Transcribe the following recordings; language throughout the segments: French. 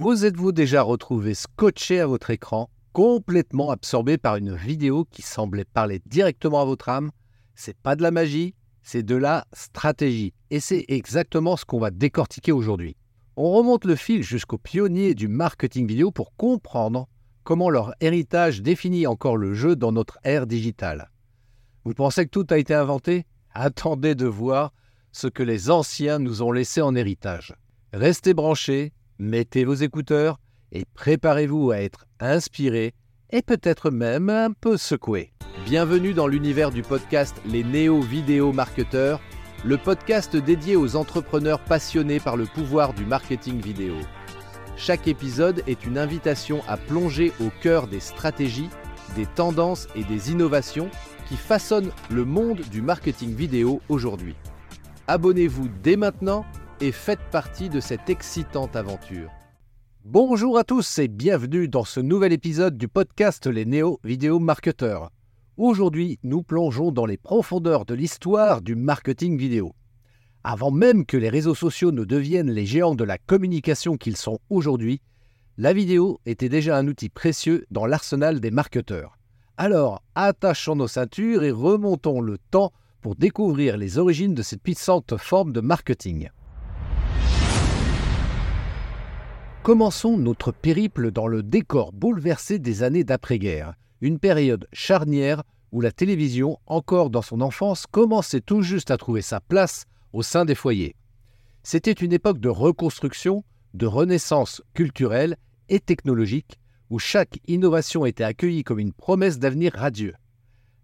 Vous êtes-vous déjà retrouvé scotché à votre écran, complètement absorbé par une vidéo qui semblait parler directement à votre âme? C'est pas de la magie, c'est de la stratégie. Et c'est exactement ce qu'on va décortiquer aujourd'hui. On remonte le fil jusqu'aux pionniers du marketing vidéo pour comprendre comment leur héritage définit encore le jeu dans notre ère digitale. Vous pensez que tout a été inventé? Attendez de voir ce que les anciens nous ont laissé en héritage. Restez branchés, mettez vos écouteurs et préparez-vous à être inspiré et peut-être même un peu secoué. Bienvenue dans l'univers du podcast Les Néo-Vidéo Marketeurs, le podcast dédié aux entrepreneurs passionnés par le pouvoir du marketing vidéo. Chaque épisode est une invitation à plonger au cœur des stratégies, des tendances et des innovations qui façonnent le monde du marketing vidéo aujourd'hui. Abonnez-vous dès maintenant et faites partie de cette excitante aventure. Bonjour à tous et bienvenue dans ce nouvel épisode du podcast Les Néo Vidéo Marketeurs. Aujourd'hui, nous plongeons dans les profondeurs de l'histoire du marketing vidéo. Avant même que les réseaux sociaux ne deviennent les géants de la communication qu'ils sont aujourd'hui, la vidéo était déjà un outil précieux dans l'arsenal des marketeurs. Alors, attachons nos ceintures et remontons le temps pour découvrir les origines de cette puissante forme de marketing. Commençons notre périple dans le décor bouleversé des années d'après-guerre, une période charnière où la télévision, encore dans son enfance, commençait tout juste à trouver sa place au sein des foyers. C'était une époque de reconstruction, de renaissance culturelle et technologique, où chaque innovation était accueillie comme une promesse d'avenir radieux.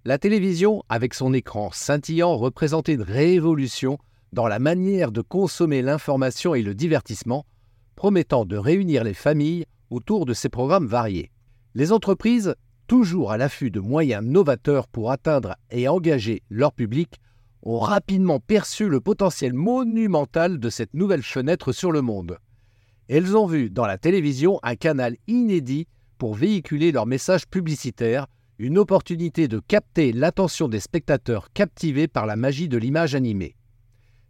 La télévision, avec son écran scintillant, représentait une révolution dans la manière de consommer l'information et le divertissement, promettant de réunir les familles autour de ces programmes variés. Les entreprises, toujours à l'affût de moyens novateurs pour atteindre et engager leur public, ont rapidement perçu le potentiel monumental de cette nouvelle fenêtre sur le monde. Elles ont vu dans la télévision un canal inédit pour véhiculer leurs messages publicitaires une opportunité de capter l'attention des spectateurs captivés par la magie de l'image animée.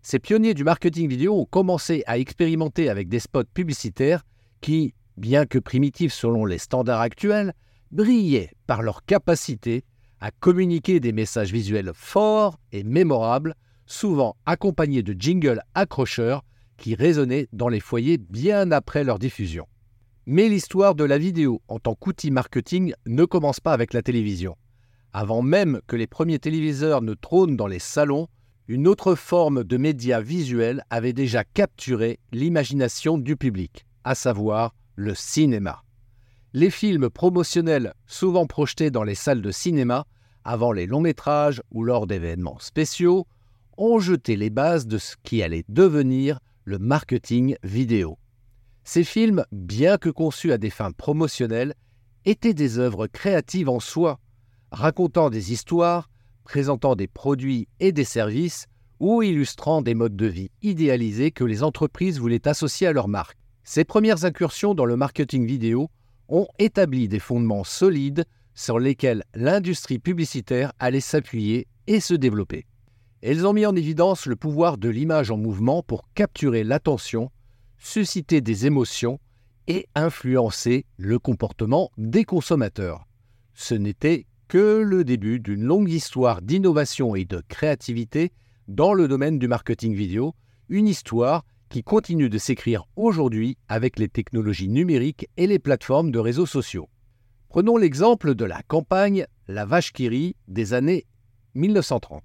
Ces pionniers du marketing vidéo ont commencé à expérimenter avec des spots publicitaires qui, bien que primitifs selon les standards actuels, brillaient par leur capacité à communiquer des messages visuels forts et mémorables, souvent accompagnés de jingles accrocheurs qui résonnaient dans les foyers bien après leur diffusion. Mais l'histoire de la vidéo en tant qu'outil marketing ne commence pas avec la télévision. Avant même que les premiers téléviseurs ne trônent dans les salons, une autre forme de média visuel avait déjà capturé l'imagination du public, à savoir le cinéma. Les films promotionnels, souvent projetés dans les salles de cinéma, avant les longs métrages ou lors d'événements spéciaux, ont jeté les bases de ce qui allait devenir le marketing vidéo. Ces films, bien que conçus à des fins promotionnelles, étaient des œuvres créatives en soi, racontant des histoires, présentant des produits et des services ou illustrant des modes de vie idéalisés que les entreprises voulaient associer à leur marque. Ces premières incursions dans le marketing vidéo ont établi des fondements solides sur lesquels l'industrie publicitaire allait s'appuyer et se développer. Elles ont mis en évidence le pouvoir de l'image en mouvement pour capturer l'attention susciter des émotions et influencer le comportement des consommateurs. Ce n'était que le début d'une longue histoire d'innovation et de créativité dans le domaine du marketing vidéo, une histoire qui continue de s'écrire aujourd'hui avec les technologies numériques et les plateformes de réseaux sociaux. Prenons l'exemple de la campagne La Vache qui rit des années 1930,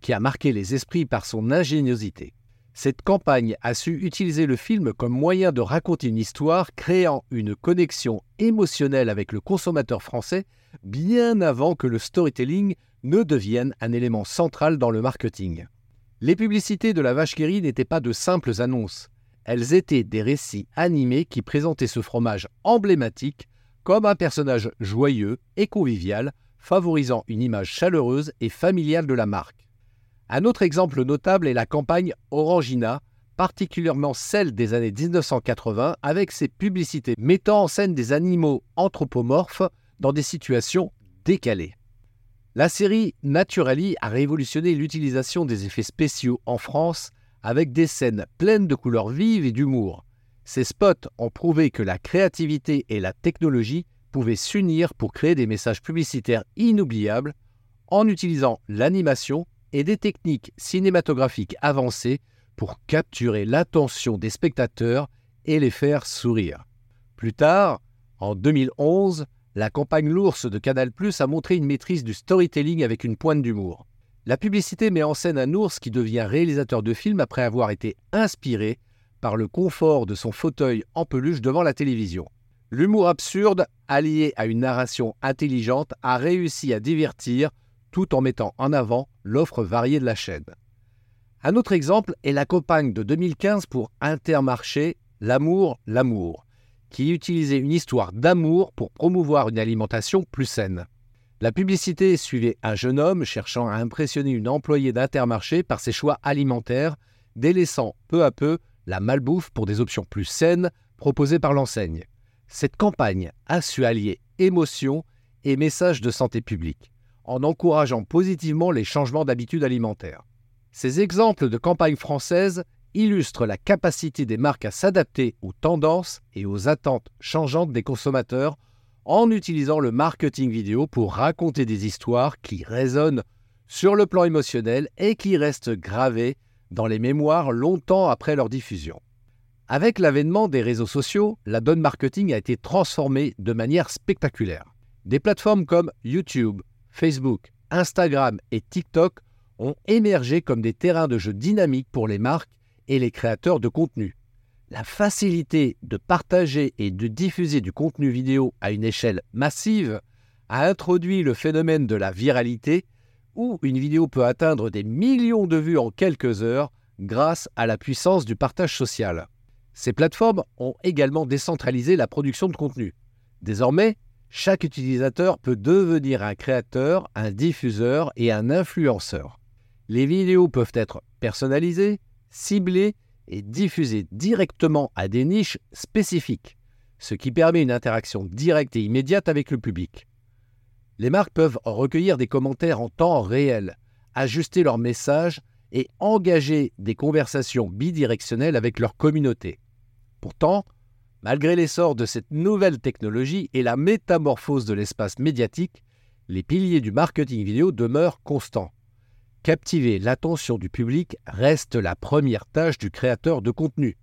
qui a marqué les esprits par son ingéniosité. Cette campagne a su utiliser le film comme moyen de raconter une histoire créant une connexion émotionnelle avec le consommateur français bien avant que le storytelling ne devienne un élément central dans le marketing. Les publicités de la vache guérie n'étaient pas de simples annonces, elles étaient des récits animés qui présentaient ce fromage emblématique comme un personnage joyeux et convivial, favorisant une image chaleureuse et familiale de la marque. Un autre exemple notable est la campagne Orangina, particulièrement celle des années 1980, avec ses publicités mettant en scène des animaux anthropomorphes dans des situations décalées. La série Naturally a révolutionné l'utilisation des effets spéciaux en France avec des scènes pleines de couleurs vives et d'humour. Ces spots ont prouvé que la créativité et la technologie pouvaient s'unir pour créer des messages publicitaires inoubliables en utilisant l'animation et des techniques cinématographiques avancées pour capturer l'attention des spectateurs et les faire sourire. Plus tard, en 2011, la campagne L'ours de Canal+ a montré une maîtrise du storytelling avec une pointe d'humour. La publicité met en scène un ours qui devient réalisateur de films après avoir été inspiré par le confort de son fauteuil en peluche devant la télévision. L'humour absurde, allié à une narration intelligente, a réussi à divertir tout en mettant en avant l'offre variée de la chaîne. Un autre exemple est la campagne de 2015 pour Intermarché L'amour, l'amour, qui utilisait une histoire d'amour pour promouvoir une alimentation plus saine. La publicité suivait un jeune homme cherchant à impressionner une employée d'Intermarché par ses choix alimentaires, délaissant peu à peu la malbouffe pour des options plus saines proposées par l'enseigne. Cette campagne a su allier émotion et message de santé publique, en encourageant positivement les changements d'habitudes alimentaires. Ces exemples de campagnes françaises illustrent la capacité des marques à s'adapter aux tendances et aux attentes changeantes des consommateurs en utilisant le marketing vidéo pour raconter des histoires qui résonnent sur le plan émotionnel et qui restent gravées dans les mémoires longtemps après leur diffusion. Avec l'avènement des réseaux sociaux, la donne marketing a été transformée de manière spectaculaire. Des plateformes comme YouTube, Facebook, Instagram et TikTok ont émergé comme des terrains de jeu dynamiques pour les marques et les créateurs de contenu. La facilité de partager et de diffuser du contenu vidéo à une échelle massive a introduit le phénomène de la viralité où une vidéo peut atteindre des millions de vues en quelques heures grâce à la puissance du partage social. Ces plateformes ont également décentralisé la production de contenu. Désormais, chaque utilisateur peut devenir un créateur, un diffuseur et un influenceur. Les vidéos peuvent être personnalisées, ciblées et diffusées directement à des niches spécifiques, ce qui permet une interaction directe et immédiate avec le public. Les marques peuvent recueillir des commentaires en temps réel, ajuster leurs messages et engager des conversations bidirectionnelles avec leur communauté. Pourtant, malgré l'essor de cette nouvelle technologie et la métamorphose de l'espace médiatique, les piliers du marketing vidéo demeurent constants. Captiver l'attention du public reste la première tâche du créateur de contenu.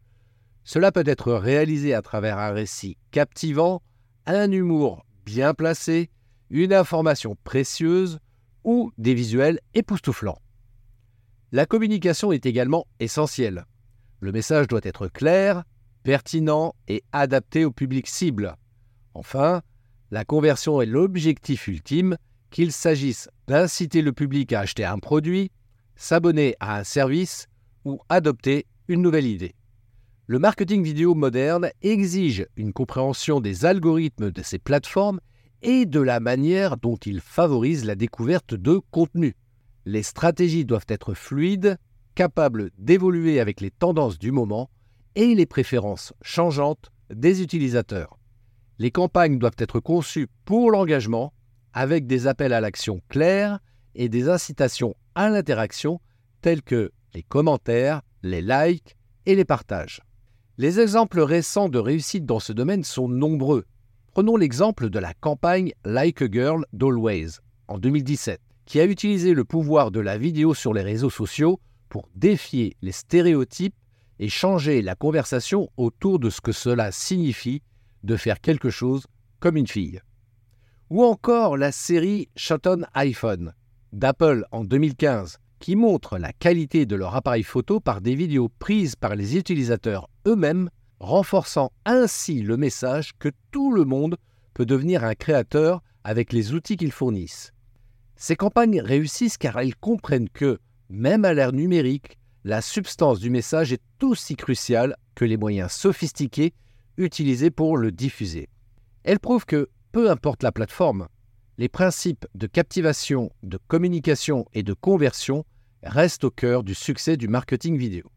Cela peut être réalisé à travers un récit captivant, un humour bien placé, une information précieuse ou des visuels époustouflants. La communication est également essentielle. Le message doit être clair, pertinent et adapté au public cible. Enfin, la conversion est l'objectif ultime, qu'il s'agisse d'inciter le public à acheter un produit, s'abonner à un service ou adopter une nouvelle idée. Le marketing vidéo moderne exige une compréhension des algorithmes de ces plateformes et de la manière dont il favorise la découverte de contenu. Les stratégies doivent être fluides, capables d'évoluer avec les tendances du moment et les préférences changeantes des utilisateurs. Les campagnes doivent être conçues pour l'engagement, avec des appels à l'action clairs et des incitations à l'interaction telles que les commentaires, les likes et les partages. Les exemples récents de réussite dans ce domaine sont nombreux Prenons l'exemple de la campagne Like a Girl d'Always en 2017, qui a utilisé le pouvoir de la vidéo sur les réseaux sociaux pour défier les stéréotypes et changer la conversation autour de ce que cela signifie de faire quelque chose comme une fille. Ou encore la série Shot on iPhone d'Apple en 2015, qui montre la qualité de leur appareil photo par des vidéos prises par les utilisateurs eux-mêmes renforçant ainsi le message que tout le monde peut devenir un créateur avec les outils qu'ils fournissent. Ces campagnes réussissent car elles comprennent que, même à l'ère numérique, la substance du message est aussi cruciale que les moyens sophistiqués utilisés pour le diffuser. Elles prouvent que, peu importe la plateforme, les principes de captivation, de communication et de conversion restent au cœur du succès du marketing vidéo.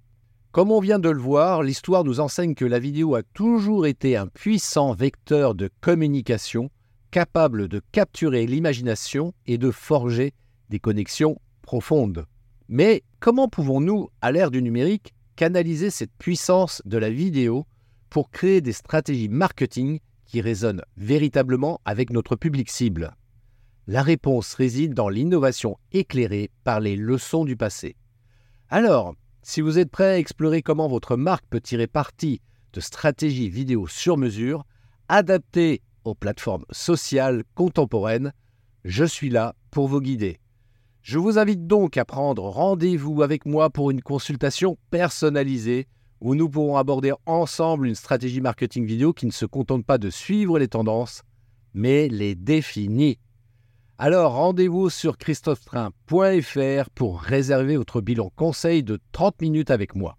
Comme on vient de le voir, l'histoire nous enseigne que la vidéo a toujours été un puissant vecteur de communication capable de capturer l'imagination et de forger des connexions profondes. Mais comment pouvons-nous, à l'ère du numérique, canaliser cette puissance de la vidéo pour créer des stratégies marketing qui résonnent véritablement avec notre public cible La réponse réside dans l'innovation éclairée par les leçons du passé. Alors, si vous êtes prêt à explorer comment votre marque peut tirer parti de stratégies vidéo sur mesure, adaptées aux plateformes sociales contemporaines, je suis là pour vous guider. Je vous invite donc à prendre rendez-vous avec moi pour une consultation personnalisée où nous pourrons aborder ensemble une stratégie marketing vidéo qui ne se contente pas de suivre les tendances, mais les définit. Alors rendez-vous sur christophetrain.fr pour réserver votre bilan conseil de 30 minutes avec moi.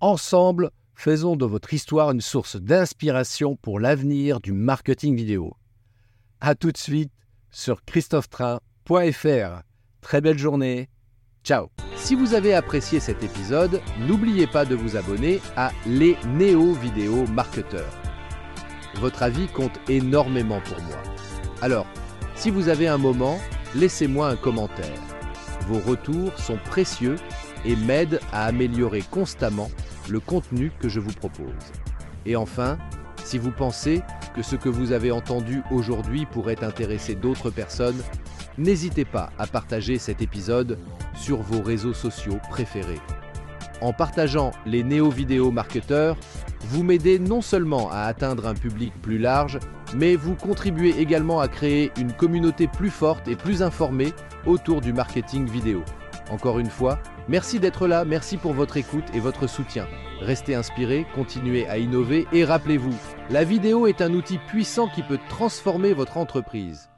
Ensemble, faisons de votre histoire une source d'inspiration pour l'avenir du marketing vidéo. A tout de suite sur christophetrain.fr. Très belle journée. Ciao. Si vous avez apprécié cet épisode, n'oubliez pas de vous abonner à Les Néo Vidéo Marketeurs. Votre avis compte énormément pour moi. Alors, si vous avez un moment, laissez-moi un commentaire. Vos retours sont précieux et m'aident à améliorer constamment le contenu que je vous propose. Et enfin, si vous pensez que ce que vous avez entendu aujourd'hui pourrait intéresser d'autres personnes, n'hésitez pas à partager cet épisode sur vos réseaux sociaux préférés. En partageant les néo-vidéo marketeurs, vous m'aidez non seulement à atteindre un public plus large, mais vous contribuez également à créer une communauté plus forte et plus informée autour du marketing vidéo. Encore une fois, merci d'être là, merci pour votre écoute et votre soutien. Restez inspirés, continuez à innover et rappelez-vous, la vidéo est un outil puissant qui peut transformer votre entreprise.